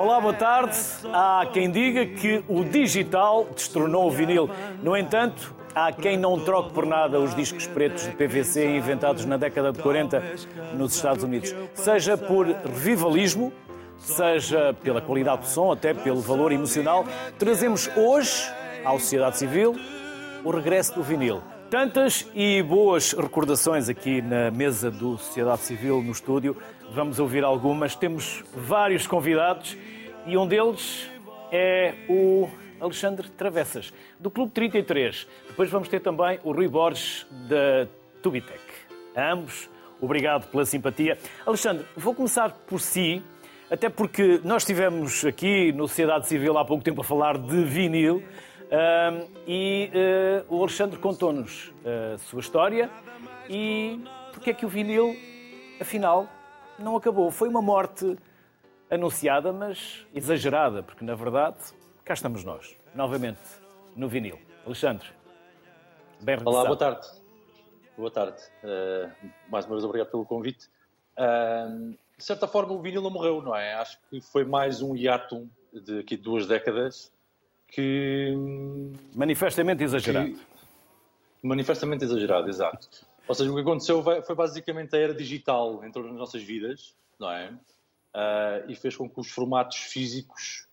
Olá, boa tarde. Há quem diga que o digital destronou o vinil. No entanto, há quem não troque por nada os discos pretos de PVC inventados na década de 40 nos Estados Unidos. Seja por revivalismo, seja pela qualidade do som, até pelo valor emocional, trazemos hoje à sociedade civil o regresso do vinil. Tantas e boas recordações aqui na mesa do Sociedade Civil no estúdio. Vamos ouvir algumas. Temos vários convidados e um deles é o Alexandre Travessas, do Clube 33. Depois vamos ter também o Rui Borges, da Tubitec. Ambos, obrigado pela simpatia. Alexandre, vou começar por si, até porque nós estivemos aqui no Sociedade Civil há pouco tempo a falar de vinil. Uh, e uh, o Alexandre contou-nos a sua história e porque é que o vinil, afinal, não acabou. Foi uma morte anunciada, mas exagerada, porque na verdade cá estamos nós, novamente no vinil. Alexandre, bem regressado. Olá, boa tarde. Boa tarde. Uh, mais uma vez, obrigado pelo convite. Uh, de certa forma, o vinil não morreu, não é? Acho que foi mais um hiato de aqui duas décadas que. Manifestamente exagerado. Que, manifestamente exagerado, exato. Ou seja, o que aconteceu foi basicamente a era digital entrou nas nossas vidas, não é? Uh, e fez com que os formatos físicos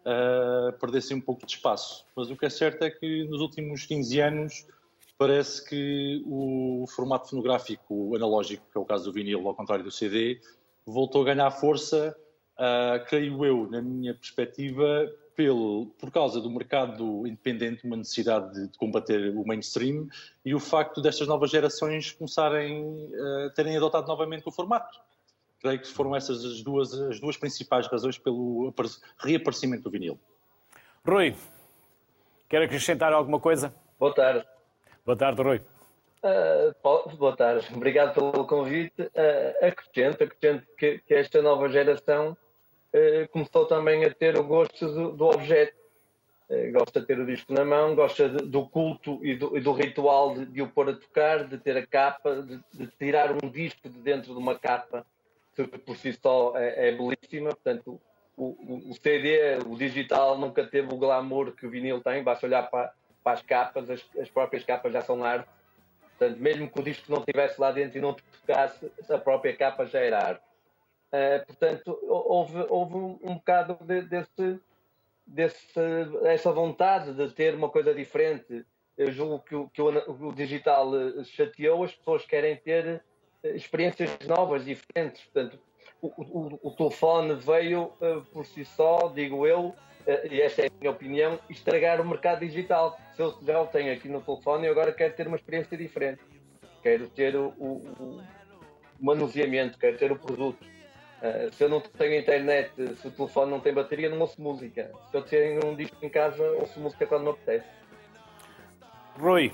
uh, perdessem um pouco de espaço. Mas o que é certo é que nos últimos 15 anos parece que o formato fonográfico analógico, que é o caso do vinil, ao contrário do CD, voltou a ganhar força, uh, creio eu, na minha perspectiva, pelo, por causa do mercado independente, uma necessidade de, de, combater o mainstream e o facto destas novas gerações começarem a uh, terem adotado novamente o formato. Creio que foram essas as duas, as duas principais razões pelo reaparecimento do vinil. Rui, quer acrescentar alguma coisa? Boa tarde. Boa tarde, Rui. Uh, boa tarde, obrigado pelo convite. Uh, acrescento, acrescento que, que esta nova geração eh, começou também a ter o gosto do, do objeto. Eh, gosta de ter o disco na mão, gosta de, do culto e do, e do ritual de, de, o pôr a tocar, de ter a capa, de, de, tirar um disco de dentro de uma capa, por si só é, é belíssima. Portanto, o, o, o, CD, o digital, nunca teve o glamour que o vinil tem. Basta olhar para, para as capas, as, as, próprias capas já são arte. Portanto, mesmo que o disco não estivesse lá dentro e não tocasse, a própria capa já era arte. Uh, portanto, houve, houve um, bocado de, desse, desse, essa vontade de ter uma coisa diferente. Eu julgo que o, que o, o digital chateou, as pessoas querem ter experiências novas, diferentes. Portanto, o, o, o telefone veio uh, por si só, digo eu, uh, e esta é a minha opinião, estragar o mercado digital. Se eu já o tenho aqui no telefone, eu agora quero ter uma experiência diferente. Quero ter o, o, manuseamento, quero ter o produto. Uh, se eu não tenho internet, se o telefone não tem bateria, não ouço música. Se eu tenho um disco em casa, ouço música quando me apetece. Rui,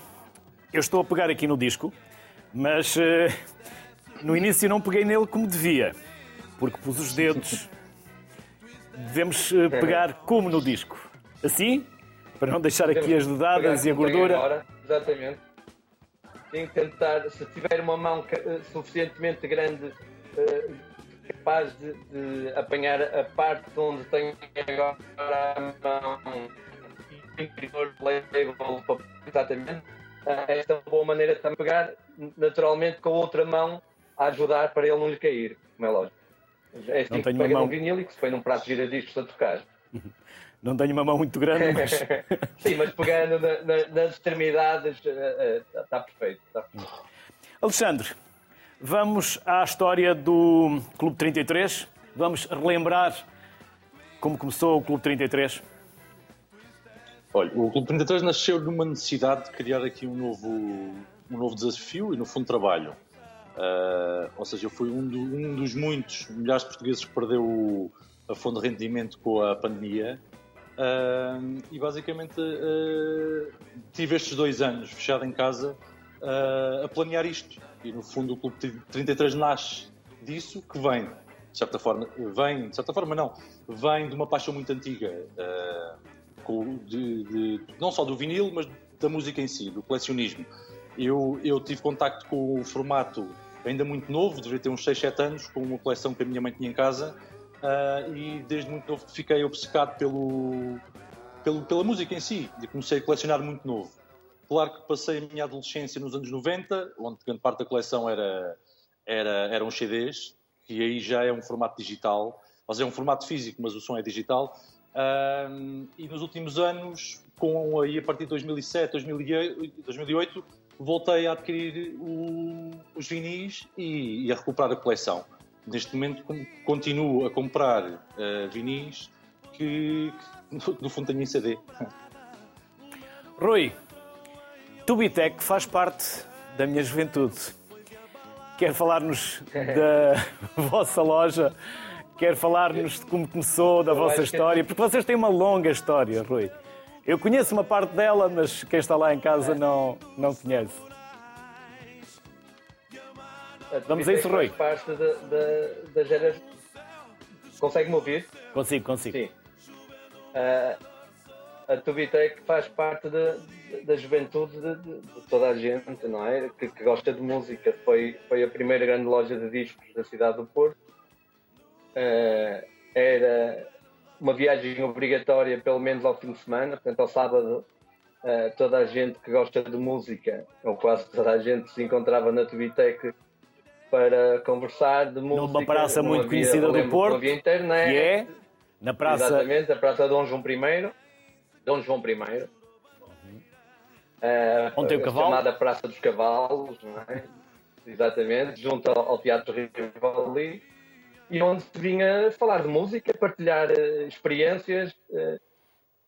eu estou a pegar aqui no disco, mas uh, no início não peguei nele como devia, porque pus os dedos. Devemos uh, pegar como no disco. Assim, para não deixar aqui as dedadas e a gordura. Agora, exatamente. Tem que tentar, se tiver uma mão suficientemente grande capaz de, de, apanhar a parte onde tem agora a mão interior label exatamente. Ah, esta é uma boa maneira de também pegar naturalmente com a outra mão a ajudar para ele não lhe cair, como é lógico. É assim não que pega mão... num vinil e que se põe num prato de giradiscos a tocar. Não tenho uma mão muito grande, mas. Sim, mas pegando na, na, nas extremidades está, está perfeito. Está perfeito. Alexandre, Vamos à história do Clube 33. Vamos relembrar como começou o Clube 33. Olha, o Clube 33 nasceu numa necessidade de criar aqui um novo, um novo desafio e, no fundo, trabalho. Uh, ou seja, eu fui um, do, um, dos muitos milhares de portugueses que perdeu o, a fonte de rendimento com a pandemia. Uh, e basicamente uh, tive estes dois anos fechado em casa a planear isto. E no fundo o Clube 33 nasce disso que vem, de certa forma, vem, de certa forma não, vem de uma paixão muito antiga, de, de, não só do vinil, mas da música em si, do colecionismo. Eu, eu tive contacto com o formato ainda muito novo, devia ter uns 6, 7 anos, com uma coleção que a minha mãe tinha em casa, uh, e desde muito novo fiquei obcecado pelo, pelo, pela música em si e comecei a colecionar muito novo. Claro que passei a minha adolescência nos anos 90, onde grande parte da coleção era, era, eram CDs, que aí já é um formato digital, mas é um formato físico, mas o som é digital. Uh, e nos últimos anos, com aí a partir de 2007, 2008, 2008 voltei a adquirir o, os vinis e, e, a recuperar a coleção. Neste momento continuo a comprar uh, vinis que, que, no fundo tenho em CD. Rui, Tubitec faz parte da minha juventude. Quer falar-nos da vossa loja? Quer falar-nos de como começou, da vossa história? Porque vocês têm uma longa história, Rui. Eu conheço uma parte dela, mas quem está lá em casa não, não conhece. Vamos a isso, Rui. Faz parte da, da, da geração. Consegue-me ouvir? Consigo, consigo. Sim. Uh, a Tubitec faz parte da, da juventude de, de, toda a gente, não é? Que, que, gosta de música. Foi, foi a primeira grande loja de discos da cidade do Porto. Uh, era uma viagem obrigatória, pelo menos ao fim de semana, portanto, ao sábado, uh, toda a gente que gosta de música, ou quase toda a gente, se encontrava na Tubitec para conversar de música. Numa praça muito havia, conhecida do Porto, havia internet, que é na praça... Exatamente, a Praça Dom João I. Dom João I. Uh, Onde tem o cavalo? Chamada Praça dos Cavalos, não é? Exatamente, junto ao, ao Teatro Rivoli e onde se vinha falar de música, partilhar uh, experiências. Uh,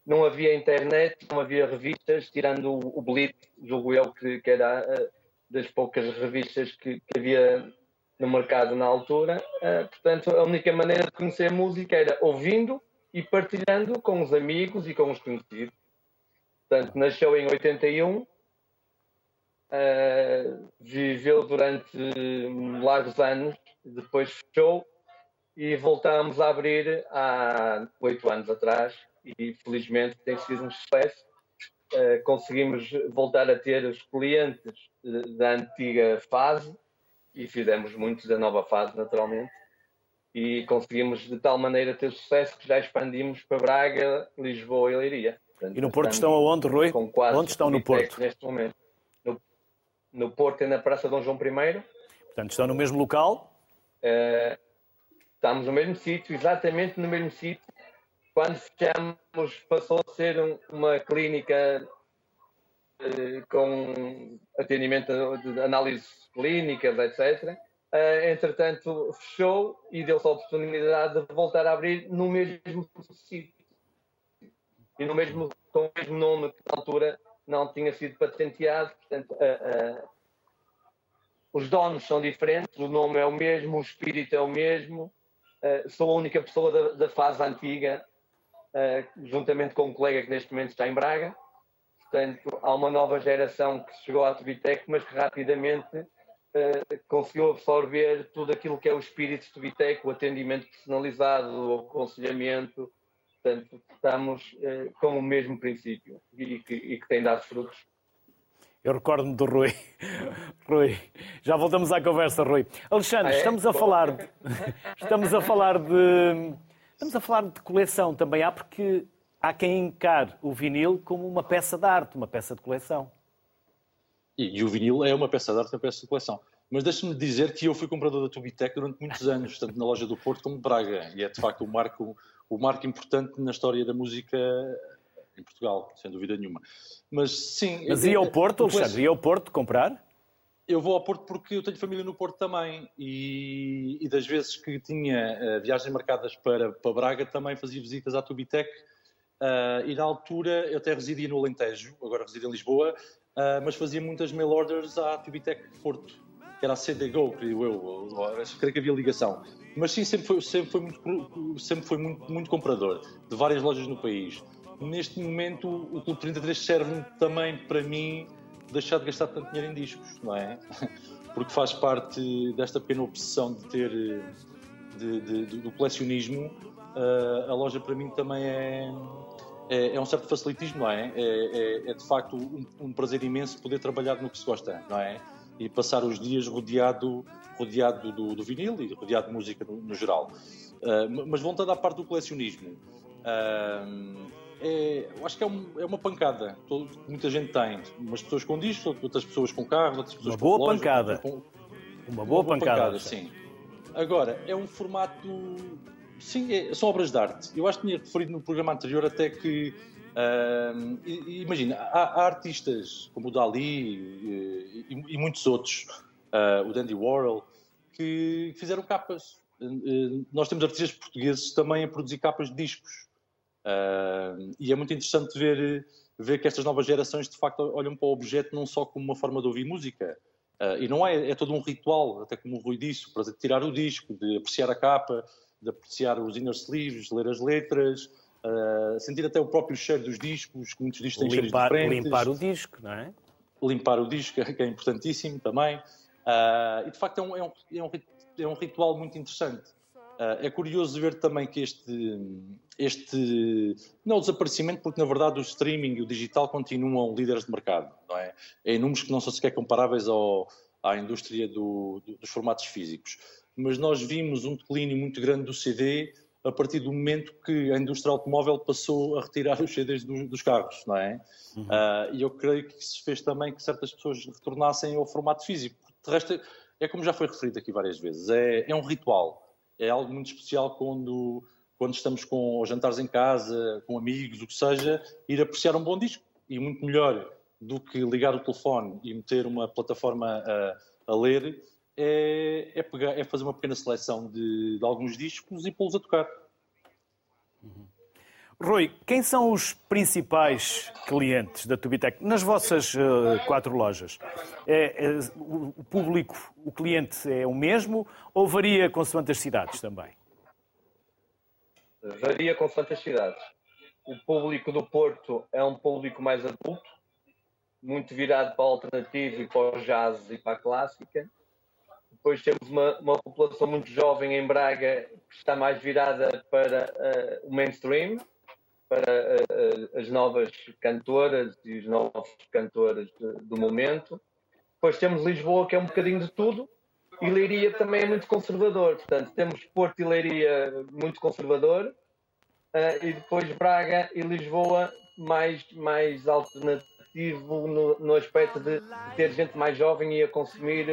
não havia internet, não havia revistas, tirando o, Blitz, julgo eu, que, que era uh, das poucas revistas que, que, havia no mercado na altura. portanto, a única maneira de conhecer música era ouvindo e partilhando com os amigos e com os conhecidos. Portanto, nasceu em 81, viveu durante largos anos, depois fechou e voltámos a abrir há oito anos atrás e felizmente tem sido um sucesso. Uh, conseguimos voltar a ter os clientes da antiga fase e fizemos muitos da nova fase, naturalmente. E conseguimos de tal maneira ter sucesso que já expandimos para Braga, Lisboa e Leiria. Portanto, e no Porto estão aonde, Rui? Onde estão no Porto? Neste momento. No, no Porto é na Praça Dom João I. Portanto, estão no mesmo local? Uh, Estamos no mesmo sítio, exatamente no mesmo sítio. Quando fechamos, passou a ser um, uma clínica eh, com atendimento de análise clínicas, etc. Uh, eh, entretanto, fechou e deu-se a oportunidade de voltar a abrir no mesmo sítio. E no mesmo, com o mesmo nome que na altura não tinha sido patenteado. Portanto, uh, uh, os donos são diferentes, o nome é o mesmo, o espírito é o mesmo, Uh, sou a única pessoa da, da fase antiga, uh, juntamente com um colega que neste momento está em Braga. Portanto, há uma nova geração que chegou à Tubitec, mas que rapidamente uh, conseguiu absorver tudo aquilo que é o espírito de Tubitec, o atendimento personalizado, o aconselhamento. Portanto, estamos com o mesmo princípio e que, e que tem dado frutos. Eu recordo-me do Rui. Rui, já voltamos à conversa, Rui. Alexandre, ah, é? estamos a falar de... estamos a falar de estamos a falar de coleção também há porque há quem encare o vinil como uma peça de arte, uma peça de coleção. E, e o vinil é uma peça de arte, uma peça de coleção. Mas deixa-me dizer que eu fui comprador da Tubitec durante muitos anos, tanto na loja do Porto como de Braga, e é de facto um marco, um marco importante na história da música em Portugal, sem dúvida nenhuma. Mas sim. Mas ia ao Porto, Alexandre? Ia ao Porto comprar? Eu vou ao Porto porque eu tenho família no Porto também e, e das vezes que tinha uh, viagens marcadas para, para Braga também fazia visitas à Tubitec uh, e na altura eu até residia no Alentejo, agora resido em Lisboa, uh, mas fazia muitas mail orders à Tubitec Porto, que era a CDGO, creio eu, creio que havia ligação. Mas sim, sempre foi, sempre foi, muito, sempre foi muito, muito comprador de várias lojas no país neste momento o Clube 33 serve também para mim deixar de gastar tanto dinheiro em discos, não é? Porque faz parte desta pequena obsessão de ter de, de, de, do colecionismo. Uh, a loja para mim também é, é, é, um certo facilitismo, não é? É, é, é de facto um, um, prazer imenso poder trabalhar no que se gosta, não é? e passar os dias rodeado, rodeado do, do vinil e rodeado de música no, no geral. Uh, mas voltando à parte do colecionismo, uh, é, eu acho que é, um, é uma pancada. Todo, muita gente tem. Umas pessoas com discos, outras pessoas com carros, outras pessoas uma boa com pancada. Com, uma boa, uma boa pancada. pancada sim. Agora, é um formato. Sim, é, são obras de arte. Eu acho que tinha referido no programa anterior até que. Uh, imagina, há, há, artistas como o Dali e, e, e muitos outros, uh, o Dandy Warhol, que fizeram capas. Uh, nós temos artistas portugueses também a produzir capas de discos. Uh, e é muito interessante ver, ver que estas novas gerações de facto olham para o objeto não só como uma forma de ouvir música, uh, e não é, é todo um ritual, até como o Rui disse, para tirar o disco, de apreciar a capa, de apreciar os inner sleeves, ler as letras, uh, sentir até o próprio cheiro dos discos, que muitos discos têm limpar, cheiros diferentes. Limpar o disco, não é? Limpar o disco, que é importantíssimo também. e de facto é um, é um, é um, é um ritual muito interessante. É curioso ver também que este, este não o desaparecimento, porque na verdade o streaming e o digital continuam líderes de mercado, não é? Em números que não são sequer comparáveis ao, à indústria do, do, dos formatos físicos. Mas nós vimos um declínio muito grande do CD a partir do momento que a indústria automóvel passou a retirar os CDs do, dos carros, não é? Uhum. Uh, e eu creio que isso fez também que certas pessoas retornassem ao formato físico. De resto, é como já foi referido aqui várias vezes, é, é um ritual, é algo muito especial quando quando estamos com jantares em casa, com amigos, o que seja, ir apreciar um bom disco. E muito melhor do que ligar o telefone e meter uma plataforma a, a ler, é, é, pegar, é, fazer uma pequena seleção de, de alguns discos e pô-los a tocar. Uhum. Rui, quem são os principais clientes da Tubitec nas vossas uh, quatro lojas? É, é, o público, o cliente é o mesmo ou varia consoante as cidades também? varia com as cidades. O público do Porto é um público mais adulto, muito virado para o alternativo e para o jazz e para a clássica. Depois temos uma, uma população muito jovem em Braga que está mais virada para uh, o mainstream, para uh, as novas cantoras e os novos cantores do momento. Depois temos Lisboa, que é um bocadinho de tudo, e Leiria também é muito conservador. Portanto, temos Porto e Leiria muito conservador uh, e depois Braga e Lisboa mais, mais alternativo no, no aspecto de, ter gente mais jovem e a consumir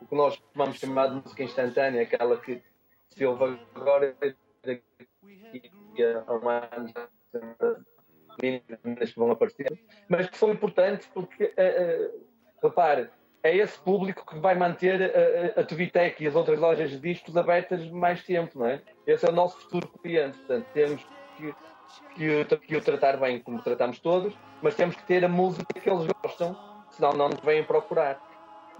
o que nós vamos chamar de música instantânea, aquela que se ouve agora e há um ano que vão aparecer, mas que são importantes porque, uh, repare, é esse público que vai manter a, a, a Tubitec e as outras lojas de discos abertas mais tempo, não é? Esse é o nosso futuro cliente, portanto, temos que, que, que o tratar bem como tratamos todos, mas temos que ter a música que eles gostam, senão não nos vêm procurar.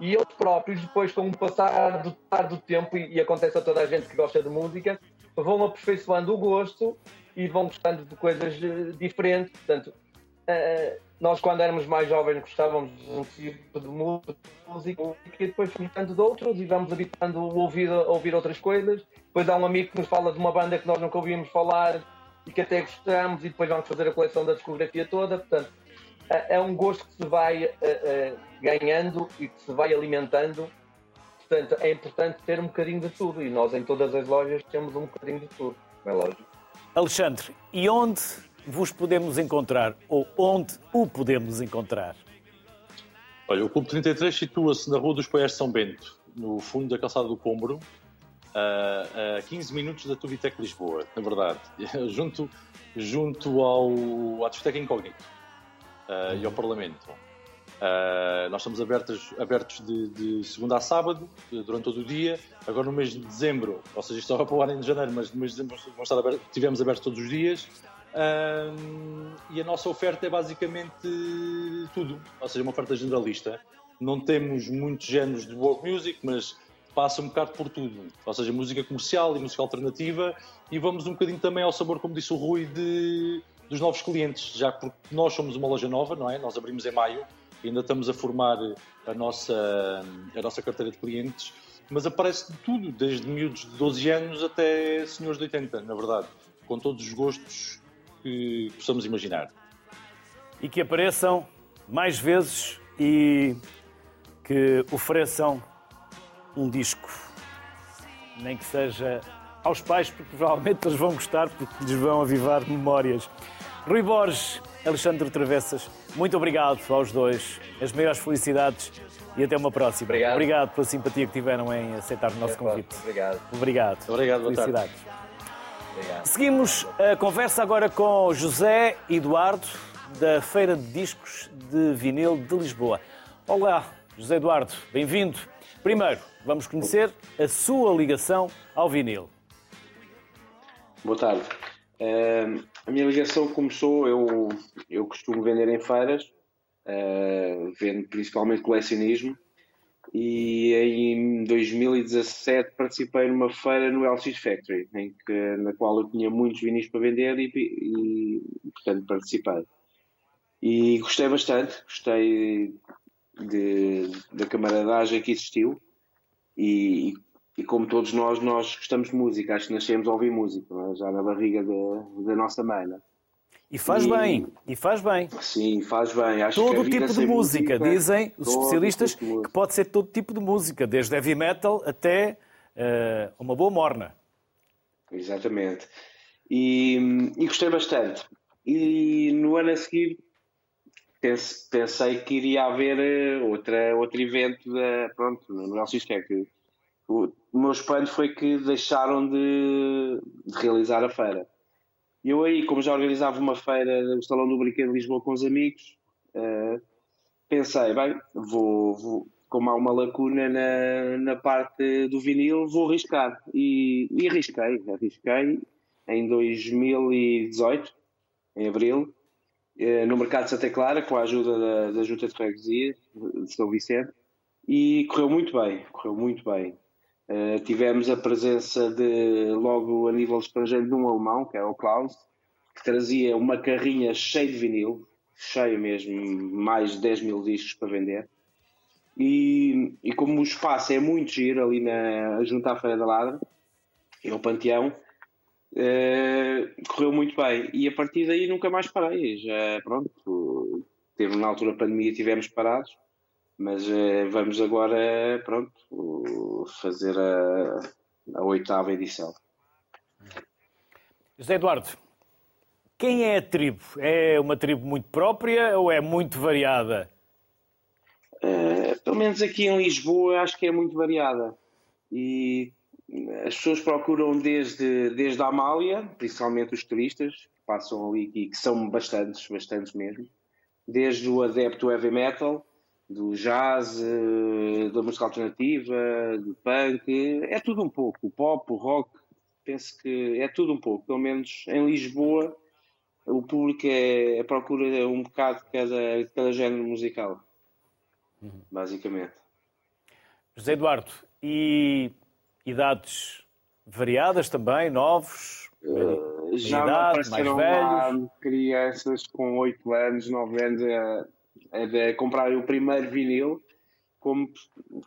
E eles próprios, depois com o passar do, do tempo, e, e acontece a toda a gente que gosta de música, vão aperfeiçoando o gosto e vão gostando de coisas eh, diferentes. Portanto, uh, nós quando éramos mais jovens gostávamos de um tipo de música e depois gostando de outros e vamos habitando o ouvido a ouvir outras coisas. Depois há um amigo que nos fala de uma banda que nós nunca ouvimos falar e que até gostamos e depois vamos fazer a coleção da discografia toda. Portanto, é, é um gosto que se vai ganhando e que se vai alimentando. Portanto, é importante ter um bocadinho de tudo e nós em todas as lojas temos um bocadinho de tudo, é lógico. Alexandre, e onde vos podemos encontrar ou onde o podemos encontrar? Olha, o Clube 33 situa-se na Rua dos Poiés de São Bento, no fundo da calçada do Combro, a 15 minutos da Tubitec Lisboa, na verdade, junto, junto ao, à Discoteca Incógnito uh, e ao Parlamento. Uh, nós estamos abertos, abertos de, de, segunda a sábado, durante todo o dia. Agora no mês de dezembro, ou seja, isto estava para o ano em janeiro, mas no mês de dezembro estar abertos, tivemos abertos todos os dias. E a nossa oferta é basicamente tudo, ou seja, uma oferta generalista. Não temos muitos géneros de world music, mas passa um bocado por tudo, ou seja, música comercial e música alternativa, e vamos um bocadinho também ao sabor, como disse o Rui, de, dos novos clientes, já porque nós somos uma loja nova, não é? Nós abrimos em maio, ainda estamos a formar a nossa, a nossa carteira de clientes, mas aparece de tudo, desde miúdos de 12 anos até senhores de 80, na verdade, com todos os gostos que possamos imaginar. E que apareçam mais vezes e que ofereçam um disco, nem que seja aos pais, porque provavelmente eles vão gostar, porque lhes vão avivar memórias. Rui Borges, Alexandre Travessas, muito obrigado aos dois, as maiores felicidades e até uma próxima. Obrigado. obrigado pela simpatia que tiveram em aceitar o nosso convite. Obrigado. Obrigado. Obrigado, boa tarde. Felicidades. Obrigado. Seguimos a conversa agora com José Eduardo, da Feira de Discos de Vinil de Lisboa. Olá, José Eduardo, bem-vindo. Primeiro, vamos conhecer a sua ligação ao vinil. Boa tarde. Eh, a minha ligação começou, eu, eu costumo vender em feiras, eh, vendo principalmente colecionismo, e em 2017 participei numa feira no LX Factory, em que, na qual eu tinha muitos vinis para vender e, e, portanto, participei. E gostei bastante, gostei de, da camaradagem que existiu e, e como todos nós, nós gostamos de música, acho que nascemos a ouvir música, é? já na barriga da, da nossa mãe. não é? E faz E- bem, e faz bem. Sim, faz bem. Acho que Todo vida tipo de sem música, dizem os todo especialistas, tipo música. que pode ser todo tipo de música, desde heavy metal até eh, uma boa morna. Exatamente. E, e gostei bastante. E no ano a seguir pense- pensei que iria haver eh, outra, outro evento da, pronto, no LX Factory. O, meu espanto foi que deixaram de, de realizar a feira. E eu aí, como já organizava uma feira no Salão do Brinquedo de Lisboa com os amigos, eh, pensei, bem, vou, vou- como há uma lacuna na, na parte do vinil, vou arriscar. E, e arrisquei, arrisquei em 2018, em abril, eh, no mercado de Santa Clara, com a ajuda da, da Junta de Freguesia de São Vicente, e correu muito bem, correu muito bem. Eh, tivemos a presença de, logo a nível estrangeiro, de um alemão, que é o Klaus, que trazia uma carrinha cheia de vinil, cheia mesmo, mais de 10 mil discos para vender. E, e como o espaço é muito giro ali na, junto à Feira da Ladra, e ao Panteão, eh, correu muito bem. E a partir daí nunca mais parei. Já, pronto, teve na altura da pandemia tivemos parados, mas eh, vamos agora, pronto, fazer a, a oitava edição. José Eduardo, quem é a tribo? É uma tribo muito própria ou é muito variada? Eh, pelo menos aqui em Lisboa acho que é muito variada e as pessoas procuram desde, desde a Amália, principalmente os turistas que passam ali e que são bastantes, bastantes mesmo, desde o adepto heavy metal, do jazz, eh, da música alternativa, do punk, é tudo um pouco, o pop, o rock, penso que é tudo um pouco, pelo menos em Lisboa o público é, é procura um bocado de cada, de cada género musical basicamente. José Eduardo, e idades variadas também, novos? Já idade, mais lá crianças com 8 anos, 9 anos a, a, a comprar o primeiro vinil, como,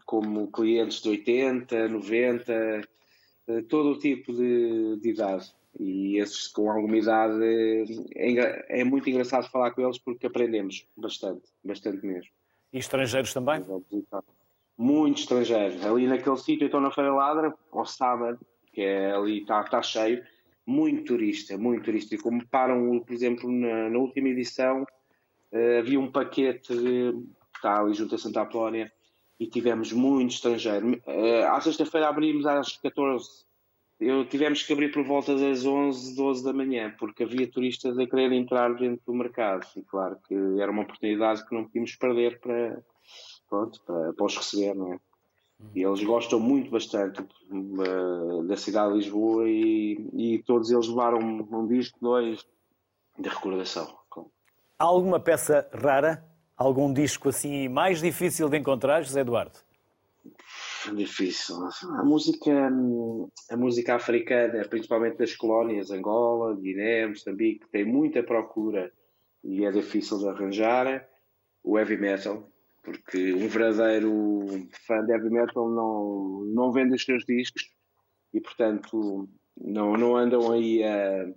como clientes de 80, 90, eh, todo o tipo de, de idade. E esses com alguma idade é, engra- é muito engraçado falar com eles porque aprendemos bastante, bastante mesmo. E estrangeiros também? Muito estrangeiros. Ali naquele sítio, eu estou na Feira Ladra, ao sábado, que é ali, está tá cheio, muito turista, muito turista. E como param, por exemplo, na, na última edição, eh, havia um paquete que está ali junto a Santa Apolónia e tivemos muito estrangeiro. Eh, à sexta-feira abrimos às 14 eu tivemos que abrir por volta das 11, 12 da manhã, porque havia turistas a querer entrar dentro do mercado. E claro que era uma oportunidade que não podíamos perder para, pronto, para, para os receber, não é? E eles gostam muito bastante uh, da cidade de Lisboa e, e todos eles levaram um, um disco, dois, de recordação. Há alguma peça rara? Algum disco assim mais difícil de encontrar, José Eduardo? Difícil. A música, a música africana, principalmente das colónias, Angola, Guiné, Moçambique, tem muita procura e é difícil de arranjar. O heavy metal, porque um verdadeiro fã de heavy metal não, não vende os seus discos e, portanto, não, não andam aí a,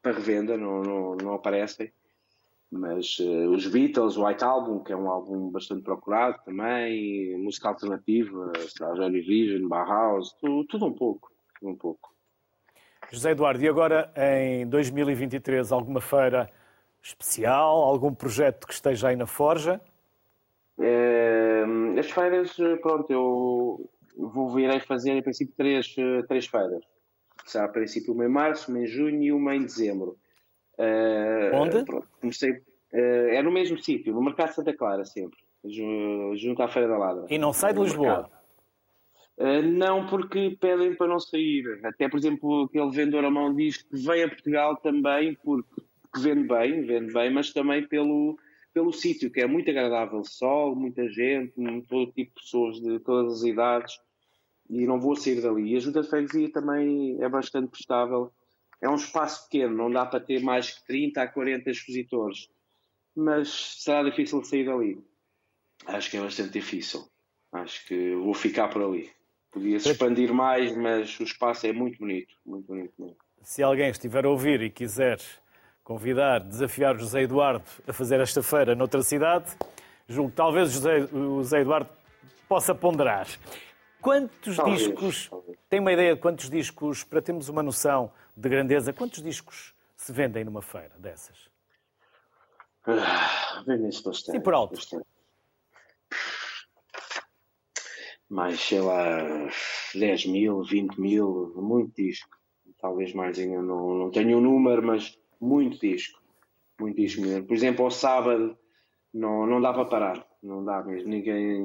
para revenda, não, não, não aparecem. Mas uh, os Beatles, o White Album, que é um álbum bastante procurado também, música alternativa, Johnny Vision, Bauhaus, tudo, tudo um pouco, tudo um pouco. José Eduardo, e agora em 2023 alguma feira especial, algum projeto que esteja aí na Forja? É, as feiras, pronto, eu vou vir a fazer em princípio três, três feiras. Será a princípio uma em março, uma em junho e uma em dezembro. Uh, Onde? Pronto, comecei, uh, é no mesmo sítio, no Mercado Santa Clara, sempre, junto à Feira da Ladra. E não sai de Lisboa? Uh, não, porque pedem para não sair. Até, por exemplo, aquele vendedor a mão diz que vem a Portugal também porque vende bem, vende bem, mas também pelo, pelo sítio, que é muito agradável. Sol, muita gente, todo tipo de pessoas de todas as idades e não vou sair dali. E a junta de freguesia também é bastante prestável. É um espaço pequeno, não dá para ter mais que 30 a 40 expositores, mas será difícil sair dali. Acho que é bastante difícil. Acho que vou ficar por ali. Podia se expandir mais, mas o espaço é muito bonito, muito bonito mesmo. Se alguém estiver a ouvir e quiser convidar, desafiar José Eduardo a fazer esta feira noutra cidade, julgo que talvez o José Eduardo possa ponderar. Quantos talvez, discos, talvez. tem uma ideia de quantos discos, para termos uma noção de grandeza, quantos discos se vendem numa feira dessas? Ah, Vendem-se bastante. Sim, por alto. Bastante mais, sei lá, 10 mil, 20 mil, muito disco. Talvez mais ainda, não, não tenho o um número, mas muito disco. Muito disco mesmo. Por exemplo, ao sábado não, não dá para parar. Não dá mesmo. Ninguém,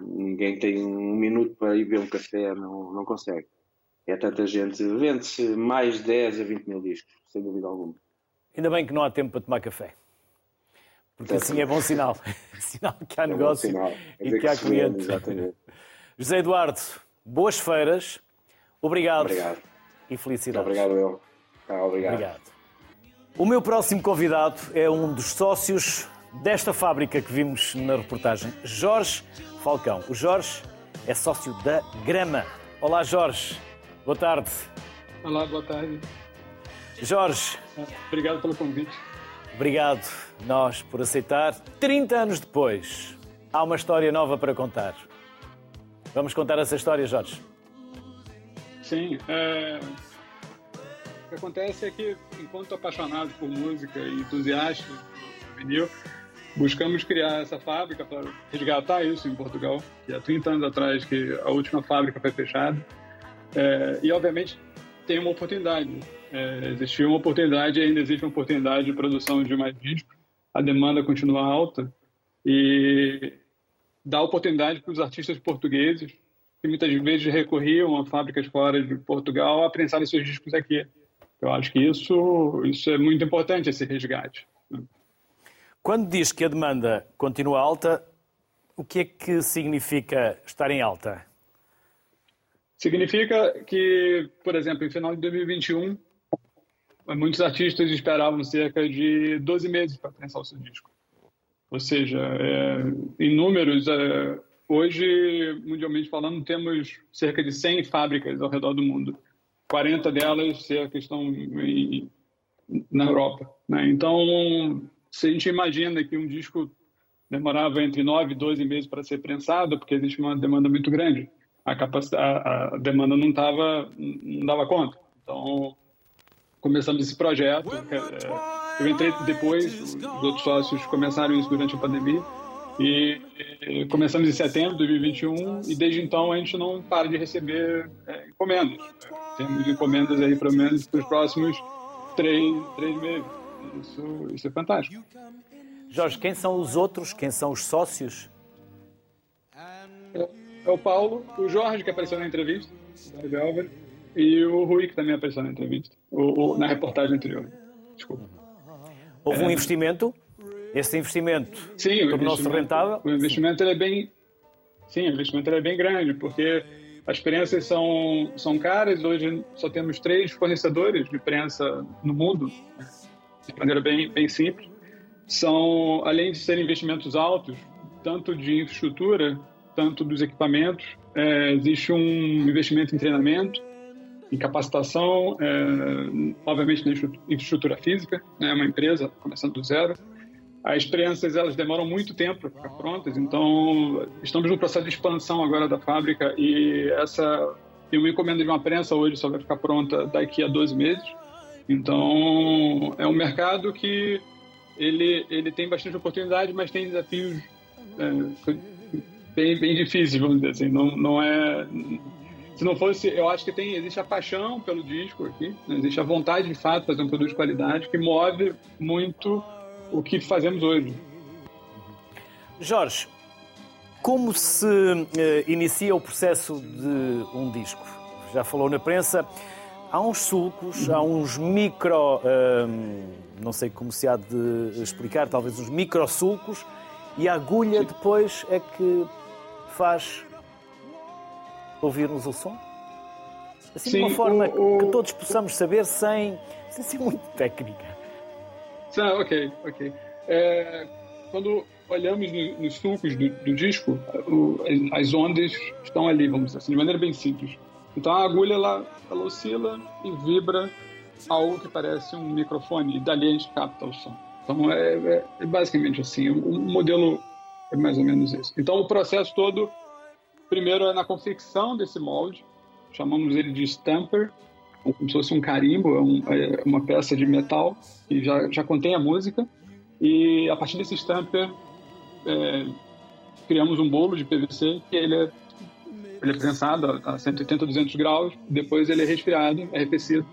ninguém tem um minuto para ir beber um café, não, não consegue. É tanta gente. Vende-se mais de 10 a 20 mil discos, sem dúvida alguma. Ainda bem que não há tempo para tomar café. Porque assim é bom sinal. sinal que há é negócio e que há clientes. Exatamente. José Eduardo, boas feiras. Obrigado. Obrigado. E felicidades. Obrigado, eu. Ah, obrigado. obrigado. O meu próximo convidado é um dos sócios desta fábrica que vimos na reportagem, Jorge Falcão. O Jorge é sócio da Grama. Olá, Jorge. Boa tarde. Olá, boa tarde. Jorge. Obrigado pelo convite. Obrigado, nós, por aceitar. 30 anos depois, há uma história nova para contar. Vamos contar essa história, Jorge. Sim. É... O que acontece é que, enquanto apaixonado por música e entusiasta do vinil, buscamos criar essa fábrica para resgatar isso em Portugal, que há 30 anos atrás que a última fábrica foi fechada. É... E, obviamente, tem uma oportunidade. É... Existiu uma oportunidade e ainda existe uma oportunidade de produção de mais discos. A demanda continua alta e dá oportunidade para os artistas portugueses, que muitas vezes recorriam a fábricas fora de Portugal, a prensarem seus discos aqui. Eu acho que isso, isso é muito importante, esse resgate. Quando diz que a demanda continua alta, o que é que significa estar em alta? Significa que, por exemplo, em final de 2021, muitos artistas esperavam cerca de 12 meses para prensar o seu disco. Ou seja, é, em números, é, hoje, mundialmente falando, temos cerca de 100 fábricas ao redor do mundo. 40 delas cerca estão em, na Europa. Né? Então, se a gente imagina que um disco demorava entre 9 e 12 meses para ser prensado, porque existe uma demanda muito grande, a, capacidade, a, a demanda não, tava, não dava conta. Então, começamos esse projeto. É, eu entrei depois, os outros sócios começaram isso durante a pandemia. E, começamos em setembro de 2021 e desde então a gente não para de receber é, encomendas. Temos encomendas aí pelo menos para os próximos três, três meses. Isso, isso é fantástico. Jorge, quem são os outros? Quem são os sócios? É, é o Paulo, o Jorge, que apareceu na entrevista, Jorge Álvares, e o Rui, que também apareceu na entrevista, ou, na reportagem anterior. Desculpa. Houve um investimento, esse investimento tornou-se rentável? O investimento é bem, sim, o investimento é bem grande, porque as prensas são, são caras, hoje só temos três fornecedores de prensa no mundo, de maneira bem, bem simples. São, além de serem investimentos altos, tanto de infraestrutura, tanto dos equipamentos, é, existe um investimento em treinamento, em capacitação, é, obviamente na infraestrutura física, é né, uma empresa começando do zero, as prensas elas demoram muito tempo para ficar prontas, então estamos no processo de expansão agora da fábrica e essa e uma encomenda de uma prensa hoje só vai ficar pronta daqui a 12 meses. Então é um mercado que ele ele tem bastante oportunidade, mas tem desafios é, bem bem difíceis, vamos dizer assim. Não não é se não fosse, eu acho que tem existe a paixão pelo disco aqui, né? existe a vontade de fato de fazer um produto de qualidade que move muito o que fazemos hoje. Jorge, como se uh, inicia o processo de um disco? Já falou na prensa, há uns sulcos, há uns micro. Uh, não sei como se há de explicar, talvez uns micro sulcos, e a agulha Sim. depois é que faz ouvir-nos o som? Assim, Sim, de uma forma o, o... que todos possamos saber sem, sem ser muito técnica. Ah, ok, ok. É, quando olhamos no, nos sulcos do, do disco, o, as ondas estão ali, vamos dizer assim, de maneira bem simples. Então a agulha ela, ela oscila e vibra algo que parece um microfone, e dali a gente capta o som. Então é, é, é basicamente assim, o, modelo é mais ou menos isso. Então o processo todo, primeiro é na confecção desse molde, chamamos ele de stamper, como se fosse um carimbo, é, um, é uma peça de metal que já, já contém a música. E a partir desse stamper, é, criamos um bolo de PVC que ele é, ele é prensado a 180, 200 graus, depois ele é resfriado, arrefecido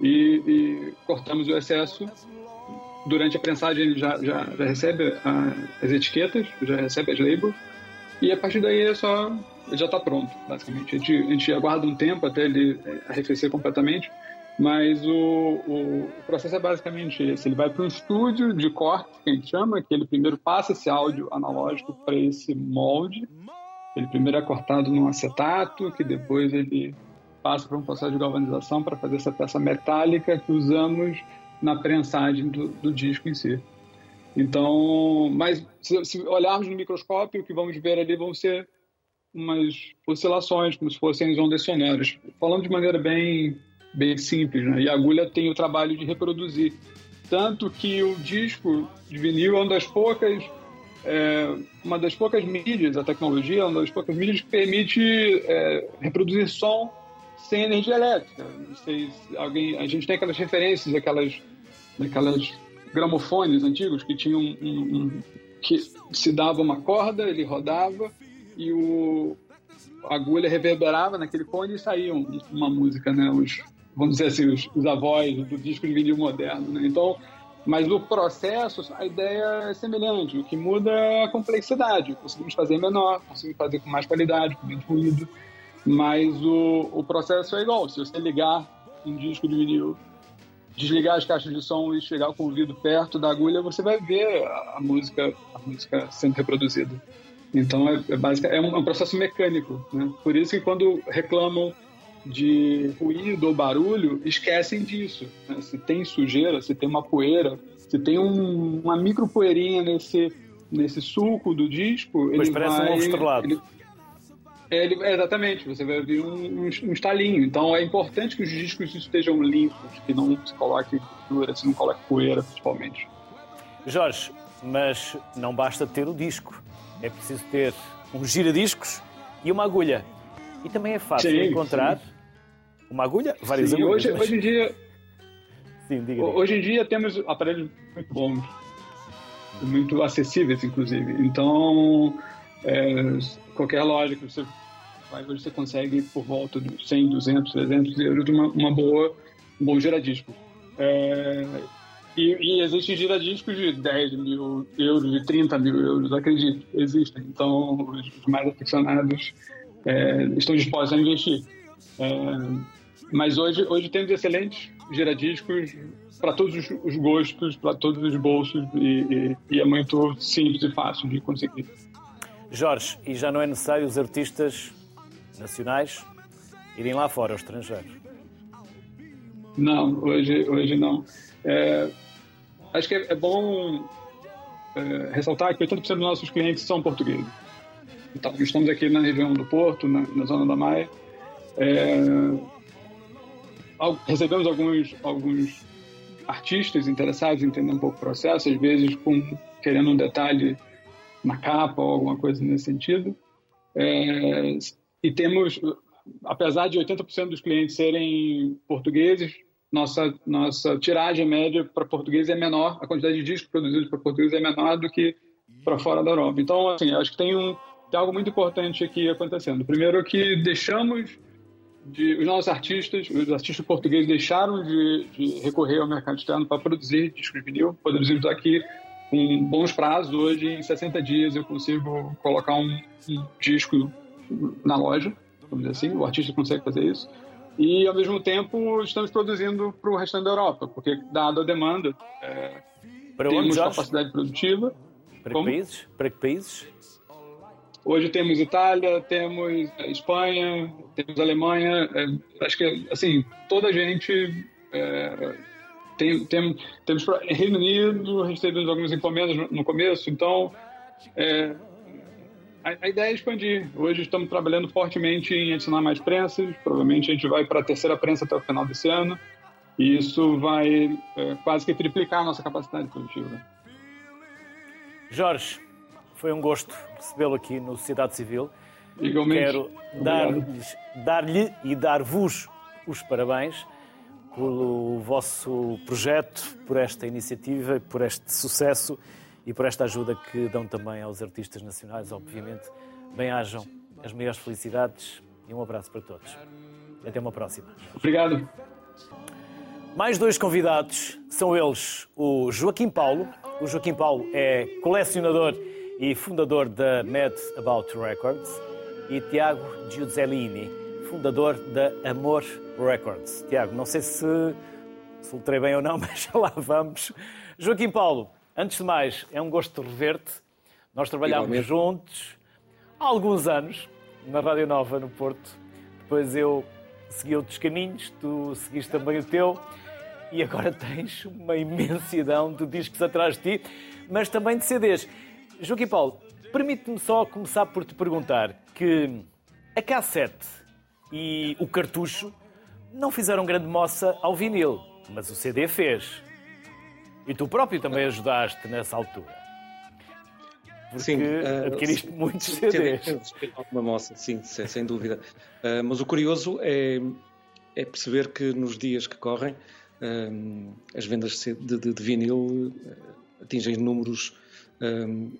e, e cortamos o excesso. Durante a prensagem ele já, já, já recebe a, as etiquetas, já recebe as labels e a partir daí é só ele já está pronto, basicamente. A gente, a gente, aguarda um tempo até ele é, arrefecer completamente, mas o, o, processo é basicamente esse. Ele vai para um estúdio de corte, que a gente chama, que ele primeiro passa esse áudio analógico para esse molde. Ele primeiro é cortado num acetato, que depois ele passa por um processo de galvanização para fazer essa peça metálica que usamos na prensagem do, do disco em si. Então, mas se, se olharmos no microscópio, o que vamos ver ali vão ser umas oscilações, como se fossem ondas sonoras. Falando de maneira bem, bem simples, né? E a agulha tem o trabalho de reproduzir. Tanto que o disco de vinil é uma das poucas, é, uma das poucas mídias, a tecnologia é uma das poucas mídias que permite é, reproduzir som sem energia elétrica. Alguém, a gente tem aquelas referências daquelas, daquelas gramofones antigos que tinham um, um, que se dava uma corda, ele rodava e o, a agulha reverberava naquele fone e saía uma música, né? Os, vamos dizer assim, os, os avós do disco de vinil moderno, né? Então, mas no processo, a ideia é semelhante. O que muda é a complexidade. Conseguimos fazer menor, conseguimos fazer com mais qualidade, com menos ruído. Mas o, o processo é igual. Se você ligar um disco de vinil, desligar as caixas de som e chegar com o ouvido perto da agulha, você vai ver a, música, a música sendo reproduzida. Então é, é, é, um, é um processo mecânico. Né? Por isso que quando reclamam de ruído ou barulho, esquecem disso. Né? Se tem sujeira, se tem uma poeira, se tem um, uma micro poeirinha nesse, nesse sulco do disco, ele parece vai, um ovo estrelado. Ele, é, ele, é, exatamente, você vai ver um, um, um, estalinho. Então é importante que os discos estejam limpos, que não se coloque gordura, se não coloque poeira, principalmente. Jorge, mas não basta ter o disco é preciso ter um giradiscos e uma agulha. E também é fácil sim, encontrar sim. Uma agulha, várias sim. Hoje, mas... hoje em dia. Sim, diga, Hoje em dia temos aparelhos muito bons, muito acessíveis, inclusive. Então, é, qualquer loja que você vai, você consegue por volta de 100, 200, 300 euros uma, uma boa, um bom giradisco. É, e, e existem giradiscos de 10 mil euros, de 30 mil euros, acredito, existem. Então, os mais aficionados é, estão dispostos a investir. É, mas hoje, hoje temos excelentes giradiscos para todos os, os gostos, para todos os bolsos, e, e, e é muito simples e fácil de conseguir. Jorge, e já não é necessário os artistas nacionais irem lá fora, ao estrangeiro? Não, hoje, hoje não. É, acho que é, é bom é, ressaltar que 80% dos nossos clientes são portugueses. Então, estamos aqui na região do Porto, na, na zona da Maia. É, recebemos alguns, alguns artistas interessados em entender um pouco o processo, às vezes com, querendo um detalhe na capa ou alguma coisa nesse sentido. É, e temos, apesar de 80% dos clientes serem portugueses, nossa, nossa tiragem média para português é menor, a quantidade de discos produzidos para português é menor do que para fora da Europa. Então, assim, acho que tem, um, tem algo muito importante aqui acontecendo. Primeiro que deixamos de, os nossos artistas, os artistas portugueses deixaram de, de recorrer ao mercado externo para produzir discos de vinil. Produzimos aqui com bons prazos. Hoje, em 60 dias, eu consigo colocar um, um disco na loja, vamos dizer assim. O artista consegue fazer isso e ao mesmo tempo estamos produzindo para o restante da Europa, porque dada a demanda, é, para temos onde, capacidade produtiva. Para que, países? para que países? Hoje temos Itália, temos Espanha, temos Alemanha. É, acho que assim toda a gente é, tem, tem, temos Reino Unido, recebemos algumas encomendas no, começo, então é, a, a, ideia é expandir. Hoje estamos trabalhando fortemente em ensinar mais prensas. Provavelmente a gente vai para a terceira prensa até o final desse ano. E isso vai quase que triplicar a nossa capacidade produtiva. Jorge, foi um gosto recebê-lo aqui no Sociedade Civil. Igualmente. Quero dar-lhe dar e dar-vos os parabéns pelo vosso projeto, por esta iniciativa, por este sucesso e por esta ajuda que dão também aos artistas nacionais, obviamente. Bem-ajam as maiores felicidades e um abraço para todos. Até uma próxima. Obrigado. Mais dois convidados são eles o Joaquim Paulo. O Joaquim Paulo é colecionador e fundador da Mad About Records e Tiago Giuzzellini, fundador da Amor Records. Tiago, não sei se soltei bem ou não, mas lá vamos. Joaquim Paulo, Antes de mais, é um gosto rever-te. Nós trabalhámos Igualmente. juntos há alguns anos na Rádio Nova, no Porto. Depois eu segui outros caminhos, tu seguiste também o teu. E agora tens uma imensidão de discos atrás de ti, mas também de CDs. Joaquim Paulo, permite-me só começar por te perguntar que a cassete e o cartucho não fizeram grande moça ao vinil, mas o CD fez. E tu próprio também ajudaste nessa altura. Porque sim, uh, adquiriste sim, muitos CDs. Uma moça, sim, sem dúvida. Uh, mas o curioso é, é, perceber que nos dias que correm uh, as vendas de, de, de vinil atingem números um,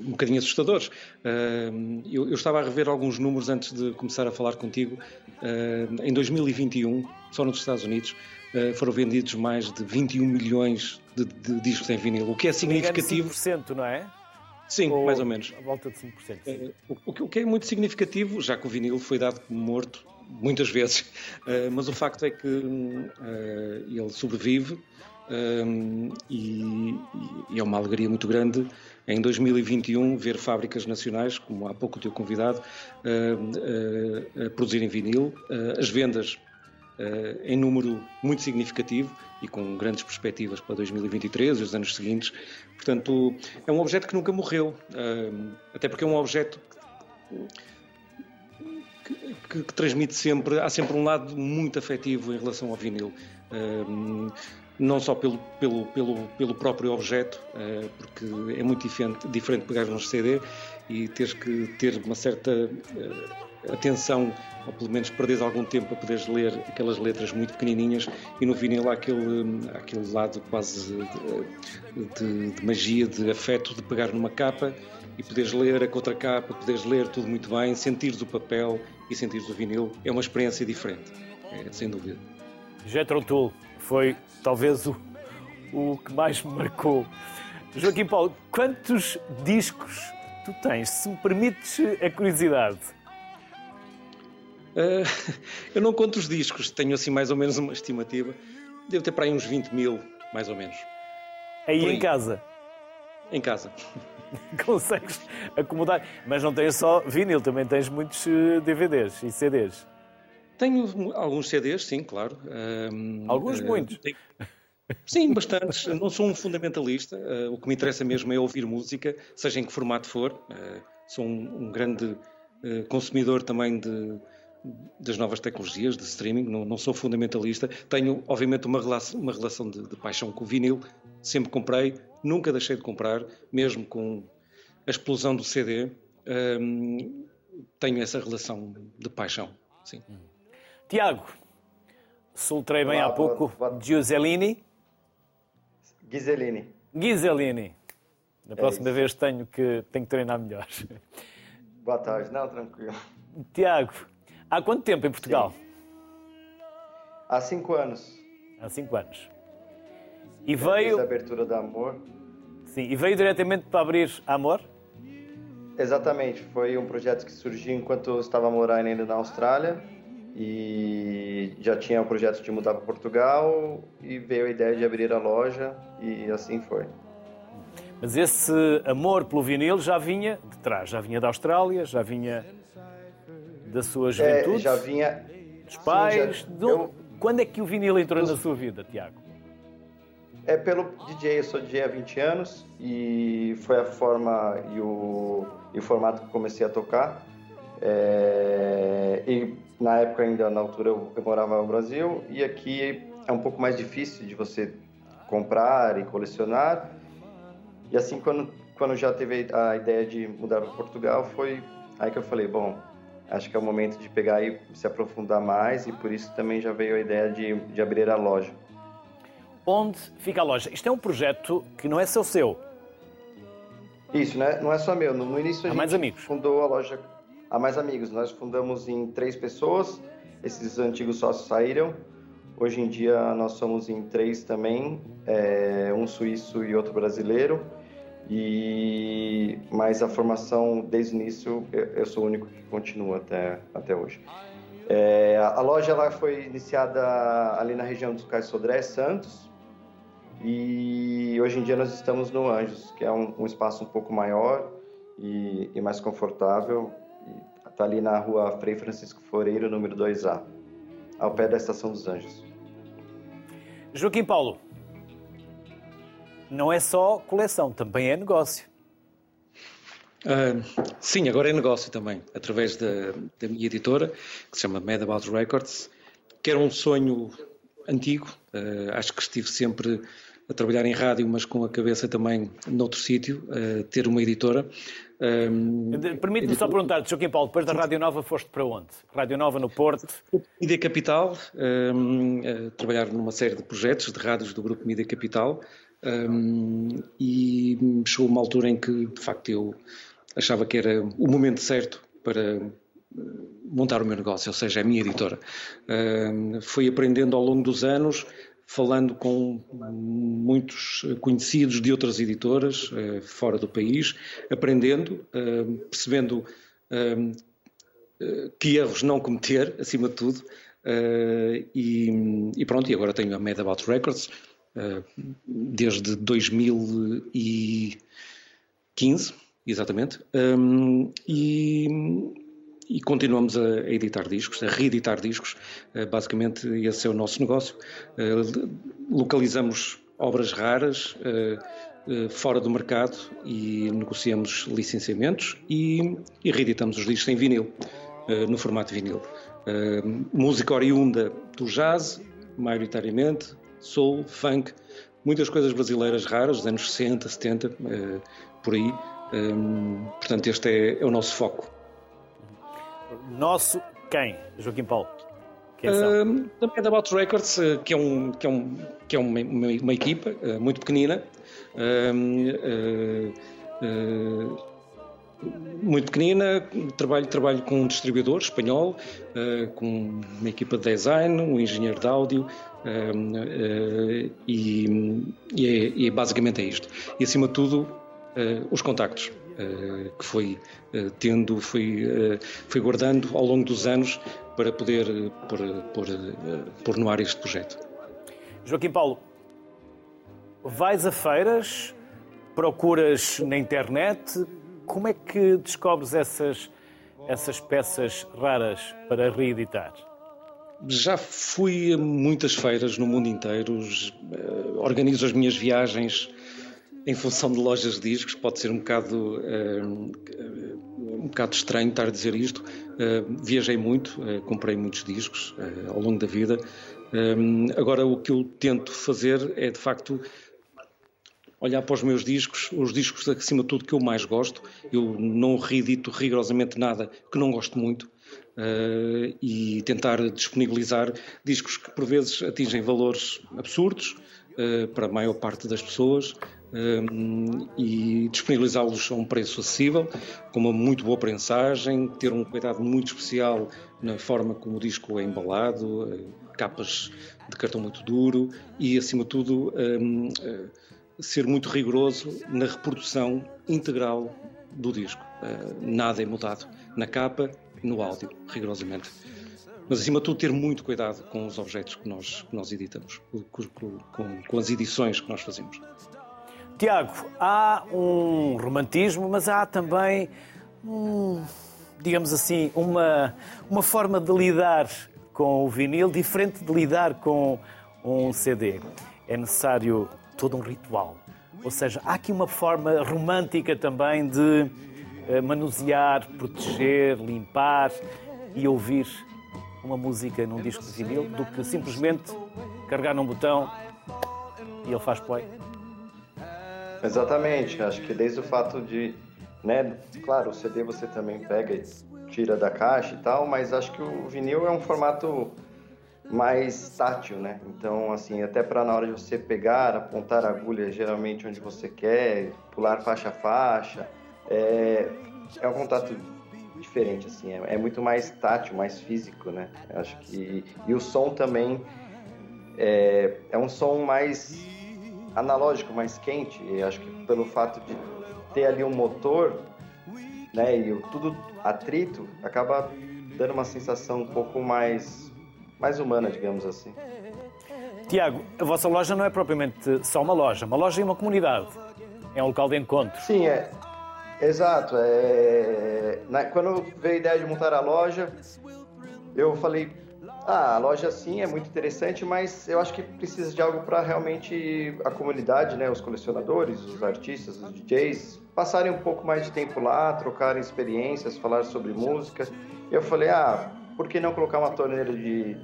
um bocadinho assustadores. Eu, eu, estava a rever alguns números antes de começar a falar contigo. Em 2021, só nos Estados Unidos, eh, foram vendidos mais de 21 milhões de, de discos em vinil, o que é significativo. 5%, não é? Sim, ou mais ou menos. A volta de 5%. Eh, o, o, que é muito significativo, já que o vinil foi dado como morto muitas vezes, uh, mas o facto é que uh, ele sobrevive e, e, é uma alegria muito grande em 2021 ver fábricas nacionais, como há pouco o teu convidado, a produzirem vinil. as vendas uh, em número muito significativo e com grandes perspectivas para 2023 e os anos seguintes. Portanto, é um objeto que nunca morreu, uh, até porque é um objeto que, que, que, transmite sempre, há sempre um lado muito afetivo em relação ao vinil. Uh, não só pelo, pelo, pelo, pelo próprio objeto, porque é muito diferente, diferente pegar um CD e teres que ter uma certa atenção, ou pelo menos perdes algum tempo para poderes ler aquelas letras muito pequenininhas e no vinil há aquele, aquele lado quase de, de, de, magia, de afeto de pegar numa capa e poderes ler a contracapa, poderes ler tudo muito bem, sentires o papel e sentires o vinil, é uma experiência diferente, é, sem dúvida. Jethro Tull foi talvez o, o que mais me marcou. Joaquim Paulo, quantos discos tu tens? Se me permites a curiosidade. Uh, eu não conto os discos, tenho assim mais ou menos uma estimativa. Devo ter para aí uns 20 mil, mais ou menos. Aí, aí. em casa? Em casa. Consegues acomodar. Mas não tens só vinil, também tens muitos DVDs eh, e CDs. Tenho alguns CDs, sim, claro. alguns, uh, muitos. Tenho... Sim, bastantes. Não sou um fundamentalista. Uh, o que me interessa mesmo é ouvir música, seja em que formato for. sou um, um grande consumidor também de, das novas tecnologias de streaming, não, não, sou fundamentalista. Tenho, obviamente, uma relação, uma relação de, de, paixão com o vinil. Sempre comprei, nunca deixei de comprar, mesmo com a explosão do CD. Hum, tenho essa relação de paixão. Sim. Tiago, soltei bem Olá, há pouco Giuselini. Ghiseline. Ghiseline. Na é próxima vez tenho que, tenho que treinar melhor. Boa tarde. Não, tranquilo. Tiago, há quanto tempo em Portugal? Sim. Há cinco anos. Há cinco anos. E veio... a abertura da Amor. Sim, e veio diretamente para abrir Amor? Exatamente. Foi um projeto que surgiu enquanto eu estava morando ainda na Austrália e já tinha o projeto de mudar para Portugal e veio a ideia de abrir a loja e assim foi. Mas esse amor pelo vinil já vinha de trás, já vinha da Austrália, já vinha da sua é, juventude? É, já vinha. Dos pais? Sim, já... eu... Quando é que o vinil entrou Os... na sua vida, Tiago? É pelo DJ, eu sou DJ há 20 anos e foi a forma e o, e o formato que comecei a tocar. É, e na época ainda, na altura, eu, eu morava no Brasil e aqui é um pouco mais difícil de você comprar e colecionar. E assim, quando, quando já teve a ideia de mudar para Portugal, foi aí que eu falei, bom, acho que é o momento de pegar e se aprofundar mais e por isso também já veio a ideia de, de abrir a loja. Onde fica a loja? Isto é um projeto que não é só seu. Isso, né? não é só meu. No, no início a Há gente mais amigos. fundou a loja a mais amigos. Nós fundamos em três pessoas. Esses antigos sócios saíram. Hoje em dia nós somos em três também, é, um suíço e outro brasileiro. E mas a formação desde o início eu sou o único que continua até até hoje. É, a loja ela foi iniciada ali na região dos Cais Sodré, Santos, e hoje em dia nós estamos no Anjos, que é um, um espaço um pouco maior e, e mais confortável. Está ali na rua Frei Francisco Foreiro, número 2A, ao pé da Estação dos Anjos. Joaquim Paulo, não é só coleção, também é negócio. Uh, sim, agora é negócio também, através da, da minha editora, que se chama Mad About Records, que era um sonho antigo. Uh, acho que estive sempre a trabalhar em rádio, mas com a cabeça também noutro sítio, uh, ter uma editora. Um, Permite-me só perguntar, Joaquim Paulo, depois da Rádio Nova foste para onde? Rádio Nova no Porto? Mídia Capital, um, trabalhar numa série de projetos de rádios do Grupo Mídia Capital, um, e chegou uma altura em que, de facto, eu achava que era o momento certo para montar o meu negócio, ou seja, a minha editora. Um, fui aprendendo ao longo dos anos, falando com muitos conhecidos de outras editoras uh, fora do país, aprendendo, uh, percebendo uh, que erros não cometer, acima de tudo. E, pronto, e agora tenho a Mad About Records, desde 2015, exatamente, e, e, continuamos a, editar discos, a reeditar discos, uh, basicamente esse é o nosso negócio. Uh, localizamos obras raras uh, fora do mercado e negociamos licenciamentos e, reeditamos os discos em vinil, no formato vinil. música oriunda do jazz, maioritariamente, soul, funk, muitas coisas brasileiras raras, dos anos 60, 70, uh, por aí. Portanto, este é, é, o nosso foco. Nosso quem, Joaquim Paulo? Quem? Uh, da About Records, uh, que é, um, que é, um, que é uma, uma, uma equipa uh, muito pequenina, muito pequenina, trabalho, trabalho com um distribuidor espanhol, com uma equipa de design, um engenheiro de áudio, uh, e, e, é, e, basicamente é isto. E acima de tudo, uh, os contactos que foi tendo, foi, foi guardando ao longo dos anos para poder pôr, pôr, pôr no ar este projeto. Joaquim Paulo, vais a feiras, procuras na internet, como é que descobres essas, essas peças raras para reeditar? Já fui a muitas feiras no mundo inteiro, organizo as minhas viagens em função de lojas de discos, pode ser um bocado, uh, um bocado estranho estar a dizer isto. viajei muito, comprei muitos discos ao longo da vida. agora, o que eu tento fazer é, de facto, olhar para os meus discos, os discos acima de tudo que eu mais gosto. Eu não reedito rigorosamente nada que não gosto muito uh, e tentar disponibilizar discos que por vezes atingem valores absurdos uh, para a maior parte das pessoas uh, e disponibilizá-los a um preço acessível, com uma muito boa prensagem, ter um cuidado muito especial na forma como o disco é embalado, capas de cartão muito duro e acima de tudo ser muito rigoroso na reprodução integral do disco. Uh, nada é mudado na capa no áudio, rigorosamente. Mas, acima de tudo, ter muito cuidado com os objetos que nós, que nós editamos, com, com, com as edições que nós fazemos. Tiago, há um romantismo, mas há também, um, digamos assim, uma, uma forma de lidar com o vinil diferente de lidar com um CD. É necessário todo um ritual. Ou seja, há aqui uma forma romântica também de eh, manusear, proteger, limpar e ouvir uma música num disco de vinil do que simplesmente carregar num botão e ele faz play. Exatamente, acho que desde o fato de, né, claro, o CD você também pega e tira da caixa e tal, mas acho que o vinil é um formato mais tátil, né? Então, assim, até para na hora de você pegar, apontar a agulha geralmente onde você quer, pular faixa a faixa, é, é um contato diferente, assim, é, é, muito mais tátil, mais físico, né? Acho que e o som também é, é um som mais analógico, mais quente. E acho que pelo fato de ter ali um motor, né, e tudo atrito, acaba dando uma sensação um pouco mais mais humana, digamos assim. Tiago, a vossa loja não é propriamente só uma loja, uma loja é uma comunidade, é um local de encontro. Sim, é. Exato. É... Na... Quando veio a ideia de montar a loja, eu falei, ah, a loja sim é muito interessante, mas eu acho que precisa de algo para realmente a comunidade, né, os colecionadores, os artistas, os DJs, passarem um pouco mais de tempo lá, trocarem experiências, falar sobre música. Eu falei, ah, por que não colocar uma torneira de,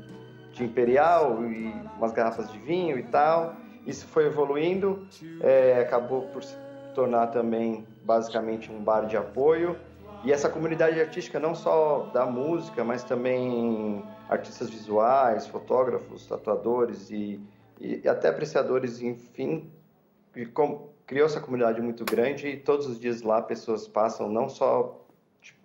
de imperial e umas garrafas de vinho e tal? Isso foi evoluindo, é, acabou por se tornar também basicamente um bar de apoio. E essa comunidade artística, não só da música, mas também artistas visuais, fotógrafos, tatuadores e, e até apreciadores, enfim, criou essa comunidade muito grande e todos os dias lá pessoas passam não só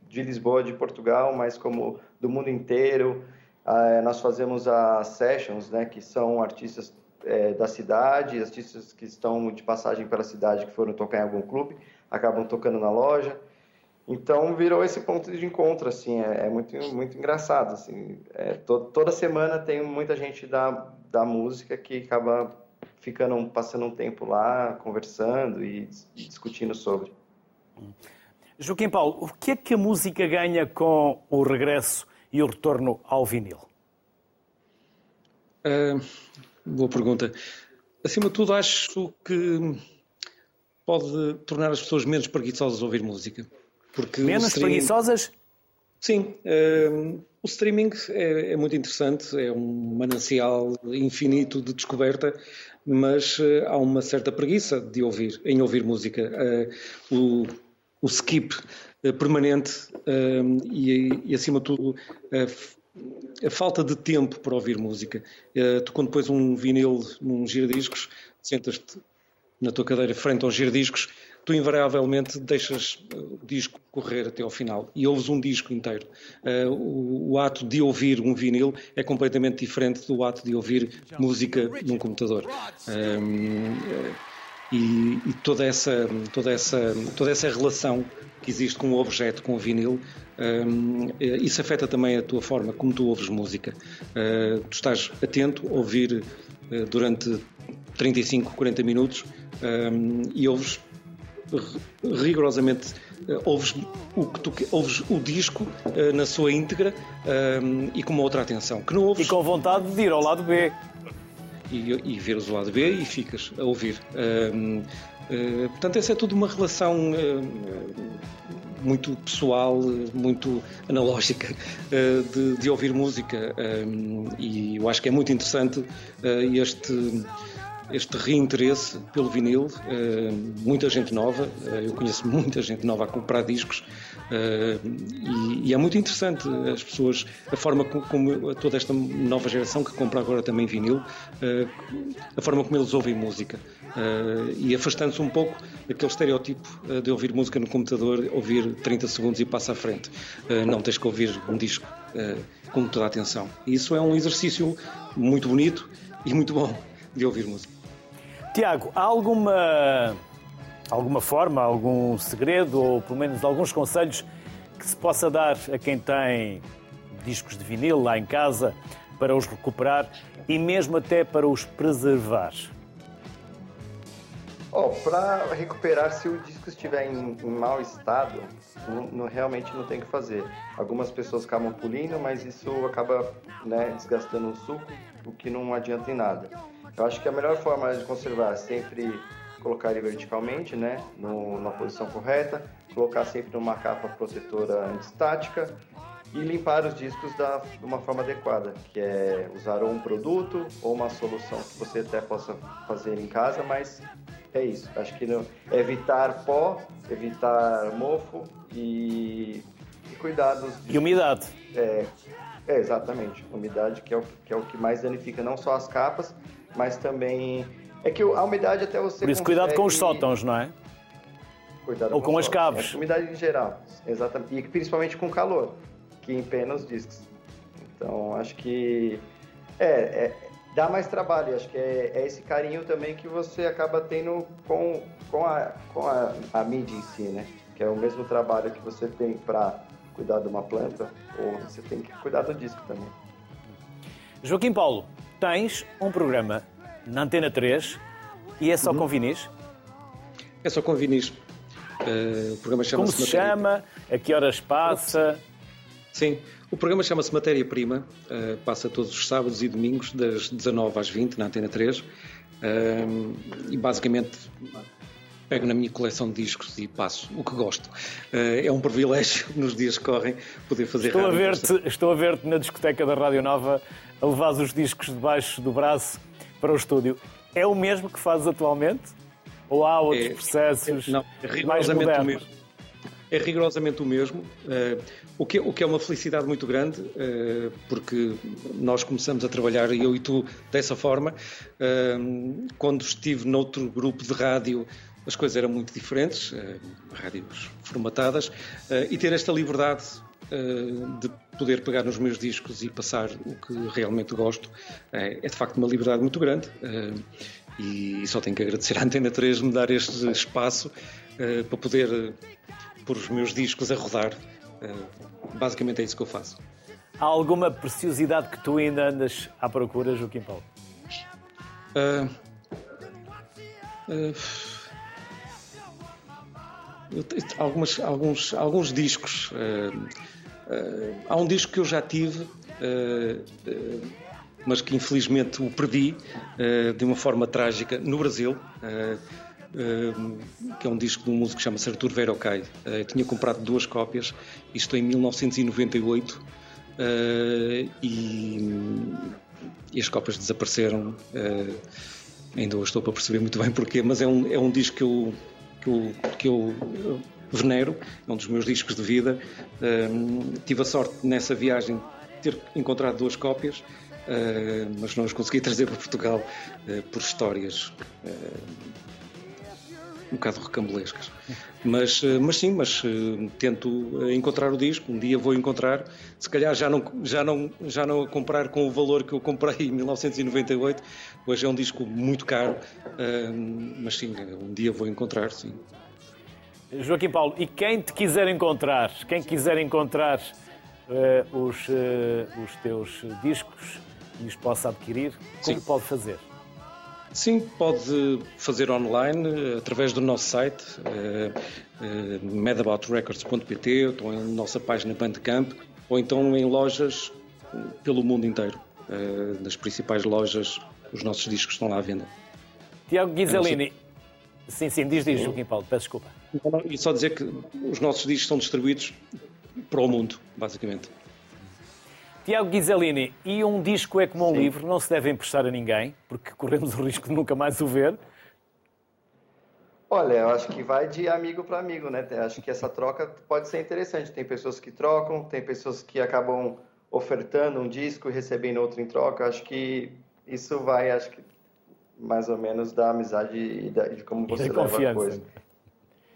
de Lisboa, de Portugal, mas como do mundo inteiro. Ah, nós fazemos as sessions, né, que são artistas é, da cidade, artistas que estão de passagem pela cidade, que foram tocar em algum clube, acabam tocando na loja. Então virou esse ponto de encontro, assim, é, é muito muito engraçado, assim. É, to, toda semana tem muita gente da, da música que acaba ficando passando um tempo lá conversando e, e discutindo sobre. Joaquim Paulo, o que é que a música ganha com o regresso e o retorno ao vinil? Uh, boa pergunta. Acima de tudo, acho que pode tornar as pessoas menos preguiçosas a ouvir música. Porque menos streaming... preguiçosas? Sim. Uh, o streaming é, é, muito interessante, é um manancial infinito de descoberta, mas uh, há uma certa preguiça de ouvir, em ouvir música. o o skip uh, permanente uh, e, e, acima de tudo, a, falta de tempo para ouvir música. Uh, tu, quando pões um vinil num giradiscos, sentas-te na tua cadeira frente ao giradiscos, tu invariavelmente deixas o disco correr até ao final e ouves um disco inteiro. Uh, o, o, ato de ouvir um vinil é completamente diferente do ato de ouvir música num computador. Uh, e, e, toda, essa, toda, essa, toda essa relação que existe com o objeto, com o vinil, um, isso afeta também a tua forma como tu ouves música. Uh, tu estás atento a ouvir uh, durante 35, 40 minutos um, e ouves rigorosamente uh, ouves o que tu ouves o disco uh, na sua íntegra um, e com uma outra atenção que não ouves e com vontade de ir ao lado B e, e ver o lado B e ficas a ouvir. Uh, uh, portanto, essa é tudo uma relação muito pessoal, muito analógica de, de ouvir música. E eu acho que é muito interessante este este reinteresse pelo vinil, muita gente nova, eu conheço muita gente nova a comprar discos e, e, é muito interessante as pessoas, a forma como toda esta nova geração que compra agora também vinil, a forma como eles ouvem música e afastando-se um pouco daquele estereótipo de ouvir música no computador, ouvir 30 segundos e passa à frente. Não tens que ouvir um disco com toda a atenção. E isso é um exercício muito bonito e muito bom de ouvir música. Tiago, há alguma, alguma forma, algum segredo ou pelo menos alguns conselhos que se possa dar a quem tem discos de vinil lá em casa para os recuperar e mesmo até para os preservar? Oh, para recuperar, se o disco estiver em, em mau estado, não, não, realmente não tem que fazer. Algumas pessoas acabam pulindo, mas isso acaba né, desgastando o suco, o que não adianta em nada. Eu acho que a melhor forma de conservar é sempre colocar ele verticalmente, né, no, na posição correta, colocar sempre numa capa protetora antistática e limpar os discos da, de uma forma adequada, que é usar ou um produto ou uma solução que você até possa fazer em casa, mas é isso. Acho que não, evitar pó, evitar mofo e, e cuidar dos E umidade. É, é, exatamente. Umidade que é, o, que é o que mais danifica não só as capas, mas também. É que a umidade até você. Por isso, consegue... cuidado com os sótãos, não é? Cuidado Ou com, com as caves. É, umidade em geral, exatamente. E principalmente com calor, que empena os discos. Então, acho que. É, é dá mais trabalho. Acho que é, é, esse carinho também que você acaba tendo com, com, a, com a, a mídia em si, né? Que é o mesmo trabalho que você tem para cuidar de uma planta, ou você tem que cuidar do disco também. Joaquim Paulo, tens um programa na Antena 3 e é só uhum. com vinis? É só com vinis. Uh, o programa chama-se Como se chama? A que horas passa? Sim, o programa chama-se Matéria Prima, uh, passa todos os sábados e domingos, das 19 às 20 na Antena 3. Uh, eh, e basicamente pego na minha coleção de discos e passo o que gosto. é um privilégio nos dias que correm poder fazer estou a ver-te Estou a ver-te na discoteca da Rádio Nova a levar os discos debaixo do braço para o estúdio. É o mesmo que fazes atualmente? Ou há outros é, processos não, é rigorosamente mais o mesmo? É rigorosamente o mesmo, uh, o, que, o que é uma felicidade muito grande, uh, porque nós começamos a trabalhar, eu e tu, dessa forma. Uh, quando estive noutro grupo de rádio, as coisas eram muito diferentes, rádios formatadas, e ter esta liberdade de poder pegar nos meus discos e passar o que realmente gosto é, de facto uma liberdade muito grande e só tenho que agradecer à Antena 3 me dar este espaço para poder pôr os meus discos a rodar. basicamente é isso que eu faço. Há alguma preciosidade que tu ainda andas à procura, Joaquim Paulo? Uh, uh, algumas, alguns, alguns discos. Uh, Uh, há um disco que eu já tive, uh, uh, mas que infelizmente o perdi de uma forma trágica no Brasil. que é um disco de um músico que chama-se Artur Verocai. tinha comprado duas cópias, isto em 1998, e, e, as cópias desapareceram. ainda hoje estou para perceber muito bem porquê, mas é um, é um disco que eu, que eu, que eu venero, é um dos meus discos de vida. Uh, tive a sorte nessa viagem de ter encontrado duas cópias, uh, mas não as consegui trazer para Portugal uh, por histórias um bocado recambulescas. Mas, mas sim, mas tento encontrar o disco, um dia vou encontrar, se calhar já não, já, não, já não a comprar com o valor que eu comprei em 1998, hoje é um disco muito caro, mas sim, um dia vou encontrar, sim. Joaquim Paulo, e quem te quiser encontrar, quem quiser encontrar uh, os, uh, os teus discos e os possa adquirir, como Sim. pode fazer? Sim, pode fazer online através do nosso site uh, uh, medaboutrecords.pt ou em nossa página Bandcamp ou então em lojas pelo mundo inteiro. Nas principais lojas, os nossos discos estão lá à venda. Tiago Ghiselini, Sim, sim, diz, diz, Joaquim Paulo, peço desculpa. E só dizer que os nossos discos são distribuídos para o mundo, basicamente. Tiago Ghisalini, e um disco é como um Sim. livro, não se deve emprestar a ninguém, porque corremos o risco de nunca mais o ver. Olha, eu acho que vai de amigo para amigo, né? Acho que essa troca pode ser interessante. Tem pessoas que trocam, tem pessoas que acabam ofertando um disco e recebendo outro em troca. Acho que isso vai, acho que mais ou menos da amizade e de como você leva confiança. a coisa.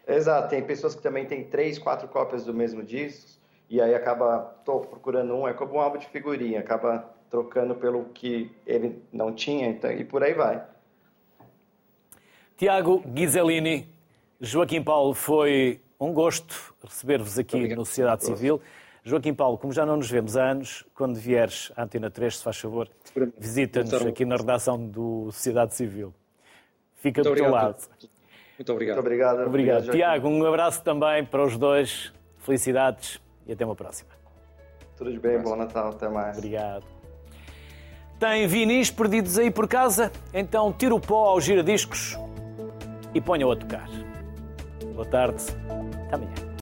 Exato, tem pessoas que também têm três, quatro cópias do mesmo disco e aí acaba, estou procurando um, é como um álbum de figurinha, acaba trocando pelo que ele não tinha então, e por aí vai. Tiago Ghiselini, Joaquim Paulo, foi um gosto receber-vos aqui Obrigado. no Sociedade Civil. Joaquim Paulo, como já não nos vemos há anos, quando vieres à Antena 3, se faz favor, visita-nos aqui na redação do Sociedade Civil. Fica Muito do teu lado. Muito obrigado. Muito obrigado. Obrigado. Tiago, um abraço também para os dois. Felicidades e até uma próxima. Tudo de bem, bom Natal, até mais. Obrigado. Tem vinis perdidos aí por casa? Então tira o pó aos giradiscos e ponha-o a tocar. Boa tarde, até amanhã.